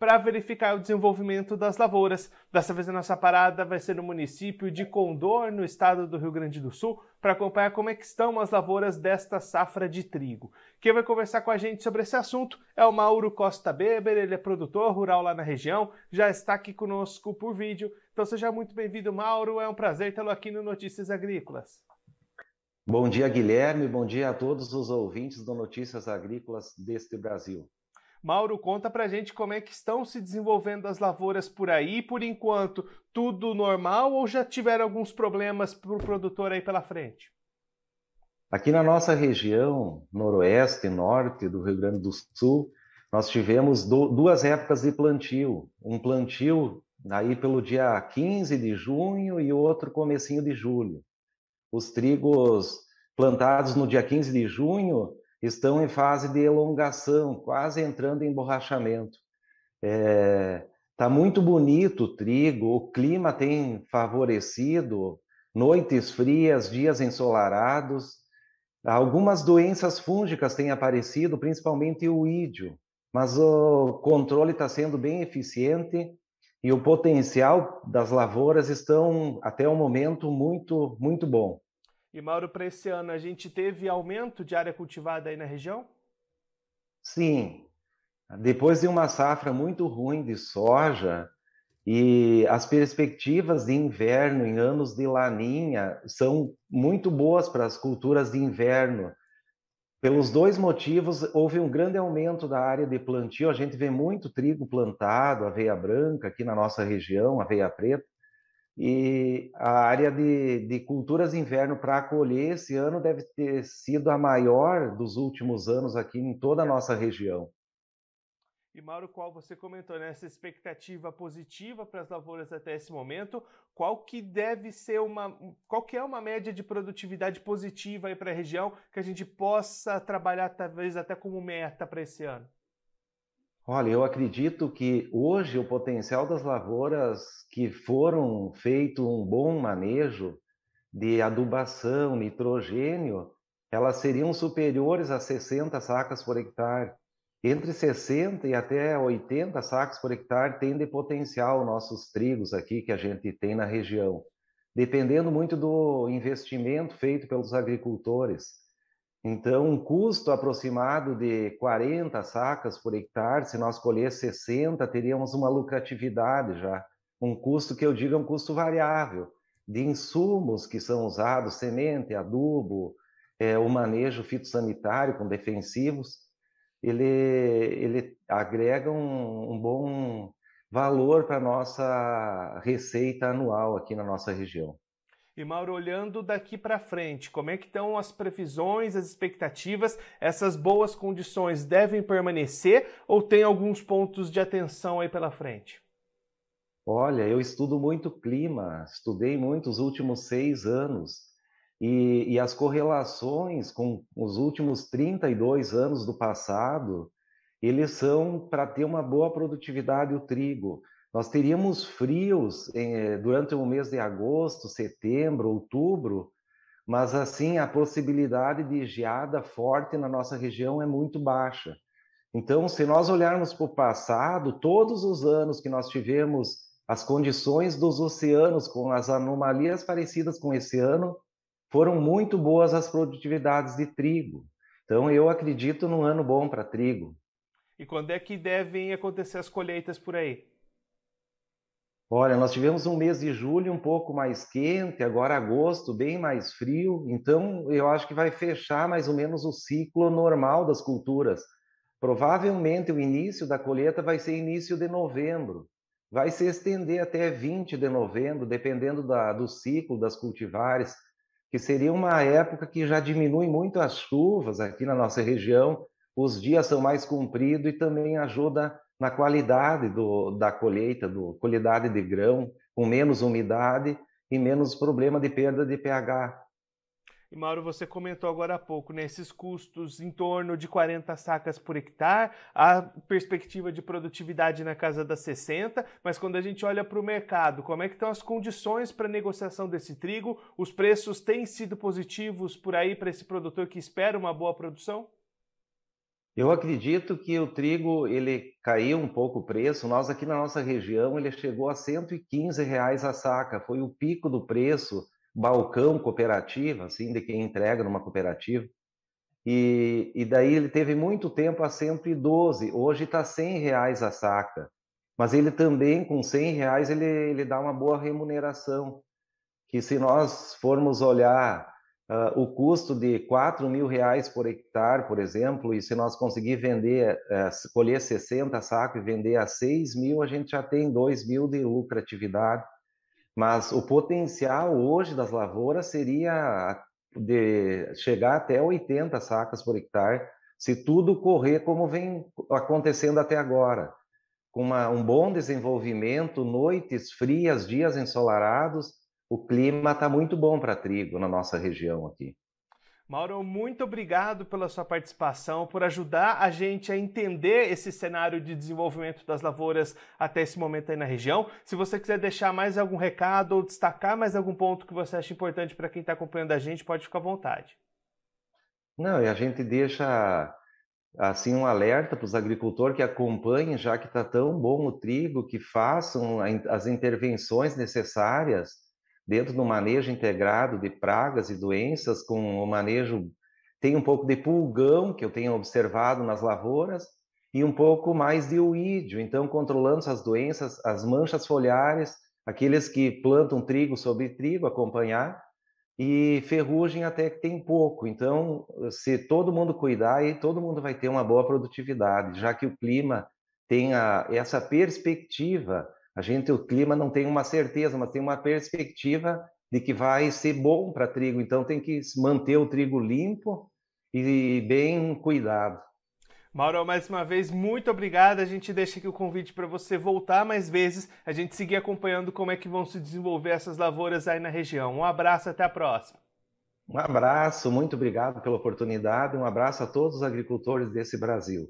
para verificar o desenvolvimento das lavouras. Dessa vez a nossa parada vai ser no município de Condor, no estado do Rio Grande do Sul, para acompanhar como é estão as lavouras desta safra de trigo. Quem vai conversar com a gente sobre esse assunto é o Mauro Costa Beber, ele é produtor rural lá na região, já está aqui conosco por vídeo. Então seja muito bem-vindo, Mauro, é um prazer tê-lo aqui no Notícias Agrícolas. Bom dia, Guilherme, bom dia a todos os ouvintes do Notícias Agrícolas deste Brasil. Mauro, conta pra gente como é que estão se desenvolvendo as lavouras por aí. Por enquanto, tudo normal ou já tiveram alguns problemas para o produtor aí pela frente? Aqui na nossa região, noroeste e norte do Rio Grande do Sul, nós tivemos duas épocas de plantio. Um plantio aí pelo dia 15 de junho e outro comecinho de julho. Os trigos plantados no dia 15 de junho estão em fase de elongação, quase entrando em borrachamento. É, tá muito bonito o trigo, o clima tem favorecido, noites frias, dias ensolarados. Algumas doenças fúngicas têm aparecido, principalmente o ídio, mas o controle está sendo bem eficiente e o potencial das lavouras estão até o momento muito muito bom. E Mauro, para esse ano a gente teve aumento de área cultivada aí na região? Sim. Depois de uma safra muito ruim de soja e as perspectivas de inverno em anos de laninha são muito boas para as culturas de inverno. Pelos dois motivos, houve um grande aumento da área de plantio. A gente vê muito trigo plantado, aveia branca aqui na nossa região, aveia preta e a área de, de culturas inverno para colher esse ano deve ter sido a maior dos últimos anos aqui em toda a nossa região. E Mauro, qual você comentou nessa né? expectativa positiva para as lavouras até esse momento, qual que deve ser uma, qual que é uma média de produtividade positiva aí para a região que a gente possa trabalhar talvez até como meta para esse ano? Olha, eu acredito que hoje o potencial das lavouras que foram feito um bom manejo de adubação, nitrogênio, elas seriam superiores a 60 sacas por hectare. Entre 60 e até 80 sacas por hectare tem de potencial nossos trigos aqui que a gente tem na região, dependendo muito do investimento feito pelos agricultores. Então, um custo aproximado de 40 sacas por hectare, se nós colher 60, teríamos uma lucratividade já. Um custo que eu digo é um custo variável, de insumos que são usados, semente, adubo, é, o manejo fitossanitário com defensivos, ele, ele agrega um, um bom valor para a nossa receita anual aqui na nossa região. E Mauro, olhando daqui para frente, como é que estão as previsões, as expectativas? Essas boas condições devem permanecer ou tem alguns pontos de atenção aí pela frente? Olha, eu estudo muito clima, estudei muito os últimos seis anos e, e as correlações com os últimos 32 anos do passado, eles são para ter uma boa produtividade o trigo. Nós teríamos frios eh, durante o mês de agosto, setembro, outubro, mas assim a possibilidade de geada forte na nossa região é muito baixa. Então, se nós olharmos para o passado, todos os anos que nós tivemos as condições dos oceanos com as anomalias parecidas com esse ano, foram muito boas as produtividades de trigo. Então, eu acredito num ano bom para trigo. E quando é que devem acontecer as colheitas por aí? Olha, nós tivemos um mês de julho um pouco mais quente, agora agosto bem mais frio, então eu acho que vai fechar mais ou menos o ciclo normal das culturas. Provavelmente o início da colheita vai ser início de novembro, vai se estender até 20 de novembro, dependendo da, do ciclo das cultivares, que seria uma época que já diminui muito as chuvas aqui na nossa região, os dias são mais compridos e também ajuda na qualidade do, da colheita, do qualidade de grão, com menos umidade e menos problema de perda de pH. E Mauro, você comentou agora há pouco, né, esses custos em torno de 40 sacas por hectare, a perspectiva de produtividade na casa das 60, mas quando a gente olha para o mercado, como é que estão as condições para negociação desse trigo? Os preços têm sido positivos por aí para esse produtor que espera uma boa produção? Eu acredito que o trigo ele caiu um pouco o preço. Nós aqui na nossa região ele chegou a 115 reais a saca, foi o pico do preço balcão cooperativa, assim, de quem entrega numa cooperativa. E, e daí ele teve muito tempo a 112, hoje está 100 reais a saca. Mas ele também, com 100 reais, ele, ele dá uma boa remuneração. Que se nós formos olhar uh, o custo de 4 mil reais por hectare, por exemplo, e se nós conseguir vender, uh, colher 60 sacos e vender a 6 mil, a gente já tem 2 mil de lucratividade. Mas o potencial hoje das lavouras seria de chegar até 80 sacas por hectare, se tudo correr como vem acontecendo até agora. Com uma, um bom desenvolvimento, noites frias, dias ensolarados, o clima está muito bom para trigo na nossa região aqui. Mauro, muito obrigado pela sua participação, por ajudar a gente a entender esse cenário de desenvolvimento das lavouras até esse momento aí na região. Se você quiser deixar mais algum recado ou destacar mais algum ponto que você acha importante para quem está acompanhando a gente, pode ficar à vontade. Não, e a gente deixa assim um alerta para os agricultores que acompanhem, já que está tão bom o trigo, que façam as intervenções necessárias dentro do manejo integrado de pragas e doenças, com o manejo tem um pouco de pulgão que eu tenho observado nas lavouras e um pouco mais de uídio, então controlando essas doenças, as manchas foliares, aqueles que plantam trigo sobre trigo, acompanhar e ferrugem até que tem pouco. Então, se todo mundo cuidar, aí todo mundo vai ter uma boa produtividade, já que o clima tem a, essa perspectiva a gente, o clima não tem uma certeza, mas tem uma perspectiva de que vai ser bom para trigo. Então tem que manter o trigo limpo e bem cuidado. Mauro, mais uma vez, muito obrigado. A gente deixa aqui o convite para você voltar mais vezes, a gente seguir acompanhando como é que vão se desenvolver essas lavouras aí na região. Um abraço, até a próxima. Um abraço, muito obrigado pela oportunidade. Um abraço a todos os agricultores desse Brasil.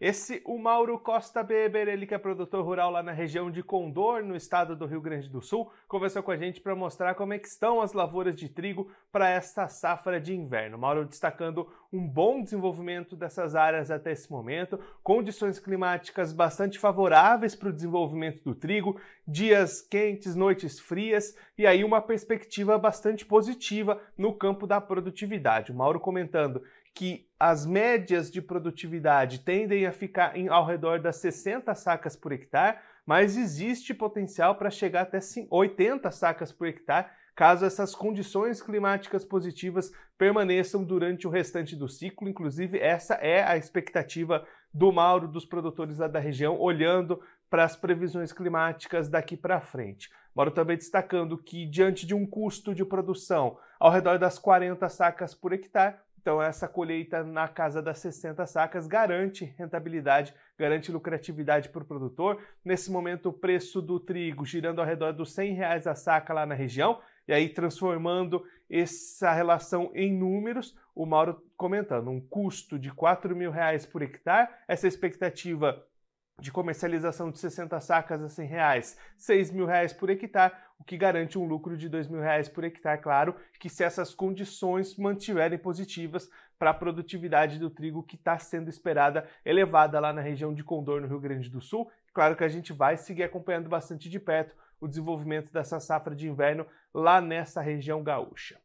Esse, o Mauro Costa Beber, ele que é produtor rural lá na região de Condor, no estado do Rio Grande do Sul, conversou com a gente para mostrar como é que estão as lavouras de trigo para esta safra de inverno. Mauro destacando um bom desenvolvimento dessas áreas até esse momento, condições climáticas bastante favoráveis para o desenvolvimento do trigo, dias quentes, noites frias e aí uma perspectiva bastante positiva no campo da produtividade. O Mauro comentando que as médias de produtividade tendem a ficar em, ao redor das 60 sacas por hectare, mas existe potencial para chegar até 80 sacas por hectare caso essas condições climáticas positivas permaneçam durante o restante do ciclo. Inclusive, essa é a expectativa do Mauro, dos produtores lá da região, olhando para as previsões climáticas daqui para frente. Mauro também destacando que, diante de um custo de produção ao redor das 40 sacas por hectare, então, essa colheita na casa das 60 sacas garante rentabilidade, garante lucratividade para o produtor. Nesse momento, o preço do trigo girando ao redor dos 100 reais a saca lá na região, e aí transformando essa relação em números, o Mauro comentando um custo de 4 mil reais por hectare, essa expectativa de comercialização de 60 sacas a 100 reais, 6 mil reais por hectare, o que garante um lucro de 2 mil reais por hectare, claro, que se essas condições mantiverem positivas para a produtividade do trigo que está sendo esperada elevada lá na região de Condor, no Rio Grande do Sul. Claro que a gente vai seguir acompanhando bastante de perto o desenvolvimento dessa safra de inverno lá nessa região gaúcha.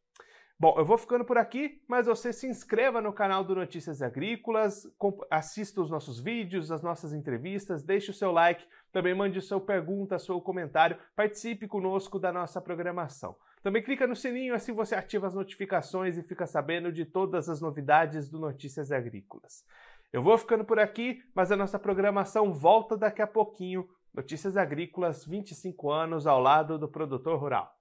Bom, eu vou ficando por aqui, mas você se inscreva no canal do Notícias Agrícolas, assista os nossos vídeos, as nossas entrevistas, deixe o seu like, também mande sua pergunta, seu comentário, participe conosco da nossa programação. Também clica no sininho, assim você ativa as notificações e fica sabendo de todas as novidades do Notícias Agrícolas. Eu vou ficando por aqui, mas a nossa programação volta daqui a pouquinho. Notícias Agrícolas, 25 anos ao lado do produtor rural.